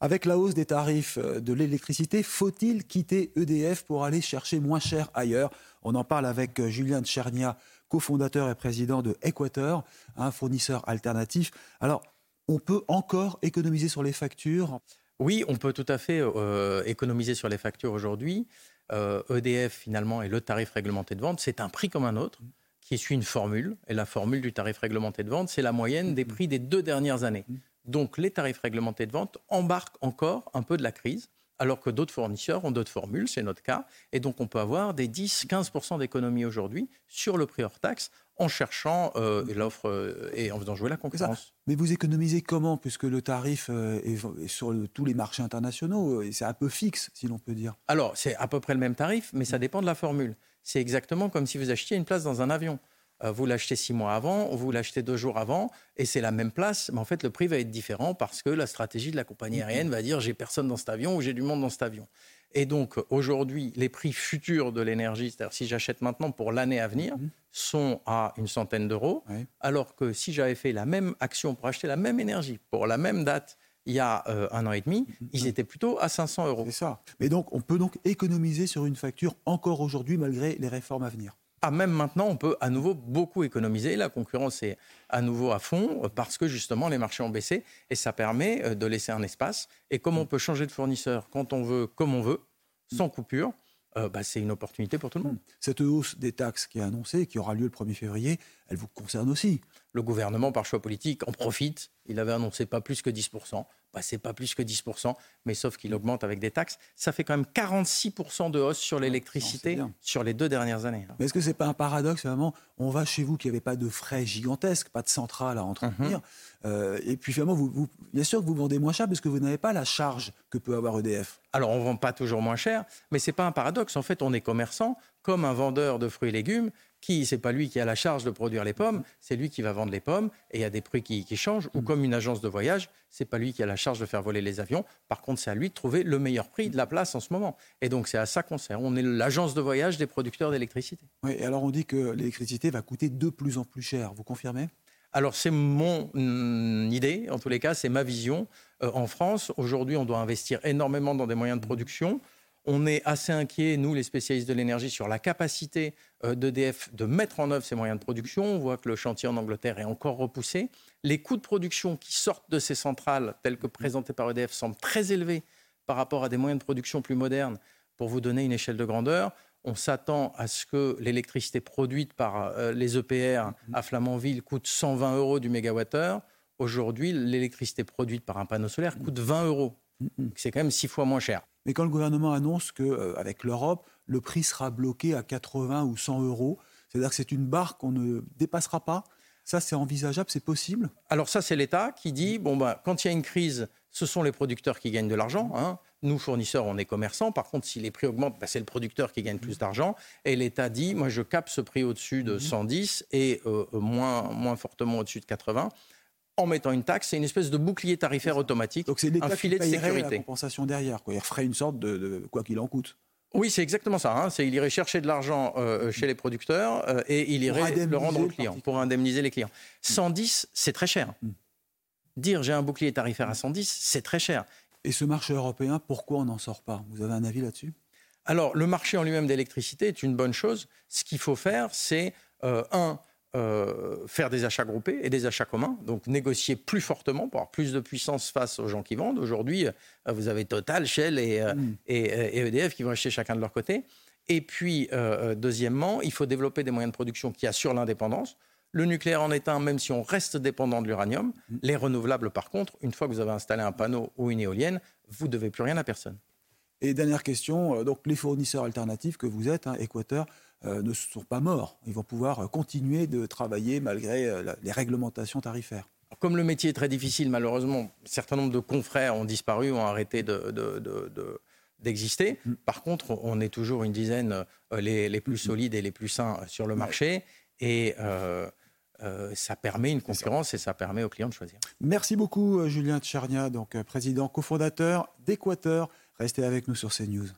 Avec la hausse des tarifs euh, de l'électricité, faut-il quitter EDF pour aller chercher moins cher ailleurs? On en parle avec euh, Julien Tchernia, cofondateur et président de Equator, un fournisseur alternatif. Alors, on peut encore économiser sur les factures? Oui, on peut tout à fait euh, économiser sur les factures aujourd'hui. EDF, e finalement, est le tarif réglementé de vente. C'est un prix comme un autre qui suit une formule. Et la formule du tarif réglementé de vente, c'est la moyenne des prix des deux dernières années. Donc les tarifs réglementés de vente embarquent encore un peu de la crise, alors que d'autres fournisseurs ont d'autres formules, c'est notre cas. Et donc on peut avoir des 10-15% d'économie aujourd'hui sur le prix hors taxe en cherchant euh, l'offre euh, et en faisant jouer la concurrence. Mais vous économisez comment Puisque le tarif euh, est, sur tous les marchés internationaux, c'est un peu fixe, si l'on peut dire? Alors, c'est à peu près le même tarif, mais ça dépend de la formule. C'est exactement comme si vous achetiez une place dans un avion. Euh, vous l'achetez six mois avant, vous l'achetez deux jours avant, et c'est la même place, mais en fait le prix va être différent parce que la stratégie de la compagnie aérienne va dire j'ai personne dans cet avion ou j'ai du monde dans cet avion. Et donc aujourd'hui, les prix futurs de l'énergie, c'est-à-dire si j'achète maintenant pour l'année à venir, mhm. sont à une centaine d'euros, alors que si j'avais fait la même action pour acheter la même énergie pour la même date, il y a euh, un an et demi, mhm. ils étaient plutôt à 500 euros. C'est ça. Mais donc, on peut donc économiser sur une facture encore aujourd'hui, malgré les réformes à venir. Ah, même maintenant, on peut à nouveau beaucoup économiser. La concurrence est à nouveau à fond euh, parce que justement les marchés ont baissé et ça permet euh, de laisser un espace. Et comme on peut changer de fournisseur quand on veut, comme on veut, sans coupure, euh, bah, c'est une opportunité pour tout le monde. Cette hausse des taxes qui est annoncée, qui aura lieu le 1er février, elle vous concerne aussi. Le gouvernement, par choix politique, en profite. Il avait annoncé pas plus que 10% bah, c'est pas plus que 10%, mais sauf qu'il augmente avec des taxes. Ça fait quand même 46% de hausse sur l'électricité sur les deux dernières années. Mais est-ce que c'est pas un paradoxe finalement? On va chez vous qui n'avait pas de frais gigantesques, pas de centrale à entretenir, mhm. euh, et puis finalement, vous, bien sûr que vous vendez moins cher parce que vous n'avez pas la charge que peut avoir EDF. Alors on vend pas toujours moins cher, mais c'est pas un paradoxe. En fait, on est commerçant comme un vendeur de fruits et légumes qui, c'est pas lui qui a la charge de produire les pommes, c'est lui qui va vendre les pommes et il y a des prix qui, changent. Ou mm. comme une agence de voyage, c'est pas lui qui a la charge de faire voler les avions. Par contre, c'est à lui de trouver le meilleur prix de la place en ce moment. Et donc, c'est à ça qu'on sert. On est l'agence de voyage des producteurs d'électricité. Oui, et alors on dit que l'électricité va coûter de plus en plus cher. Vous confirmez? Alors c'est mon mm, idée, en tous les cas, c'est ma vision. Euh, en France, aujourd'hui, on doit investir énormément dans des moyens de production. On est assez inquiet, nous, les spécialistes de l'énergie, sur la capacité euh, d'EDF de mettre en œuvre ces moyens de production. On voit que le chantier en Angleterre est encore repoussé. Les coûts de production qui sortent de ces centrales, tels que présentés par EDF, semblent très élevés par rapport à des moyens de production plus modernes. Pour vous donner une échelle de grandeur, on s'attend à ce que l'électricité produite par euh, les EPR à Flamanville coûte 120 euros du mégawattheure. Aujourd'hui, l'électricité produite par un panneau solaire coûte 20 euros. C'est quand même six fois moins cher. Mais quand le gouvernement annonce qu'avec euh, l'Europe, le prix sera bloqué à 80 ou 100 euros, c'est-à-dire que c'est une barre qu'on ne dépassera pas, ça c'est envisageable, c'est possible? Alors ça c'est l'État qui dit, bon ben, quand il y a une crise, ce sont les producteurs qui gagnent de l'argent. Hein. Nous, fournisseurs, on est commerçants. Par contre, si les prix augmentent, ben, c'est le producteur qui gagne plus d'argent. Et l'État dit, moi, je capte ce prix au-dessus de 110 mmh. et euh, moins, moins fortement au-dessus de 80 en mettant une taxe. C'est une espèce de bouclier tarifaire automatique, Donc c'est un filet de sécurité. La compensation derrière, quoi. il ferait une sorte de, quoi qu'il en coûte. Oui, c'est exactement ça. Hein. C'est il irait chercher de l'argent euh, chez les producteurs euh, et il irait le rendre aux clients pour indemniser les clients. 110, c'est très cher. Hmm. Dire j'ai un bouclier tarifaire à 110, c'est très cher. Et ce marché européen, pourquoi on n'en sort pas? Vous avez un avis là-dessus? Alors, le marché en lui-même d'électricité est une bonne chose. Ce qu'il faut faire, c'est, euh, un, euh, faire des achats groupés et des achats communs, donc négocier plus fortement pour avoir plus de puissance face aux gens qui vendent. Aujourd'hui, euh, vous avez Total, Shell euh, mm. et, EDF qui vont acheter chacun de leur côté. Et puis, deuxièmement, il faut développer des moyens de production qui assurent l'indépendance. Le nucléaire en est un, même si on reste dépendant de l'uranium. Mm. Les renouvelables, par contre, une fois que vous avez installé un panneau ou une éolienne, vous ne devez plus rien à personne. Et dernière question, donc les fournisseurs alternatifs que vous êtes, hein, Équateur, euh, ne sont pas morts. Ils vont pouvoir continuer de travailler malgré euh, les réglementations tarifaires. Comme le métier est très difficile, malheureusement, un certain nombre de confrères ont disparu, ont arrêté d'exister. Mm. Par contre, on est toujours une dizaine euh, les, plus solides et les plus sains sur le marché. Et euh, euh, ça permet une concurrence et ça permet aux clients de choisir. Merci beaucoup, Julien Tcharnia, donc président cofondateur d'Équateur. Restez avec nous sur CNews.